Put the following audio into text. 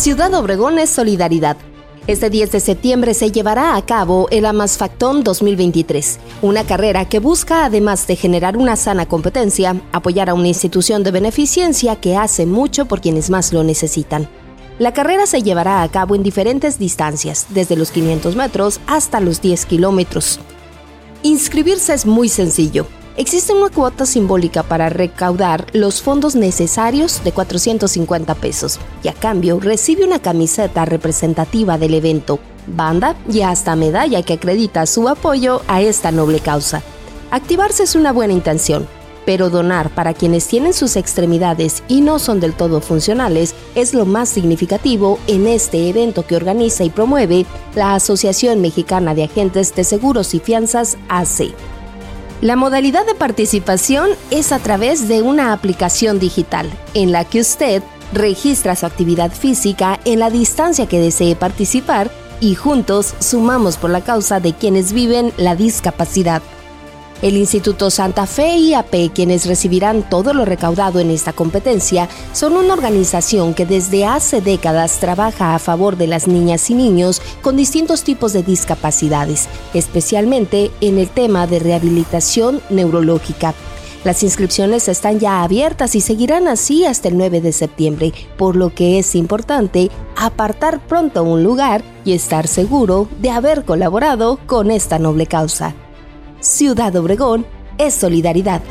Ciudad Obregón es solidaridad. Este 10 de septiembre se llevará a cabo el Amasfactón 2023, una carrera que busca, además de generar una sana competencia, apoyar a una institución de beneficencia que hace mucho por quienes más lo necesitan. La carrera se llevará a cabo en diferentes distancias, desde los 500 metros hasta los 10 kilómetros. Inscribirse es muy sencillo. Existe una cuota simbólica para recaudar los fondos necesarios de 450 pesos y a cambio recibe una camiseta representativa del evento, banda y hasta medalla que acredita su apoyo a esta noble causa. Activarse es una buena intención, pero donar para quienes tienen sus extremidades y no son del todo funcionales es lo más significativo en este evento que organiza y promueve la Asociación Mexicana de Agentes de Seguros y Fianzas AC. La modalidad de participación es a través de una aplicación digital en la que usted registra su actividad física en la distancia que desee participar y juntos sumamos por la causa de quienes viven la discapacidad. El Instituto Santa Fe y AP, quienes recibirán todo lo recaudado en esta competencia, son una organización que desde hace décadas trabaja a favor de las niñas y niños con distintos tipos de discapacidades, especialmente en el tema de rehabilitación neurológica. Las inscripciones están ya abiertas y seguirán así hasta el 9 de septiembre, por lo que es importante apartar pronto un lugar y estar seguro de haber colaborado con esta noble causa. Ciudad Obregón es solidaridad.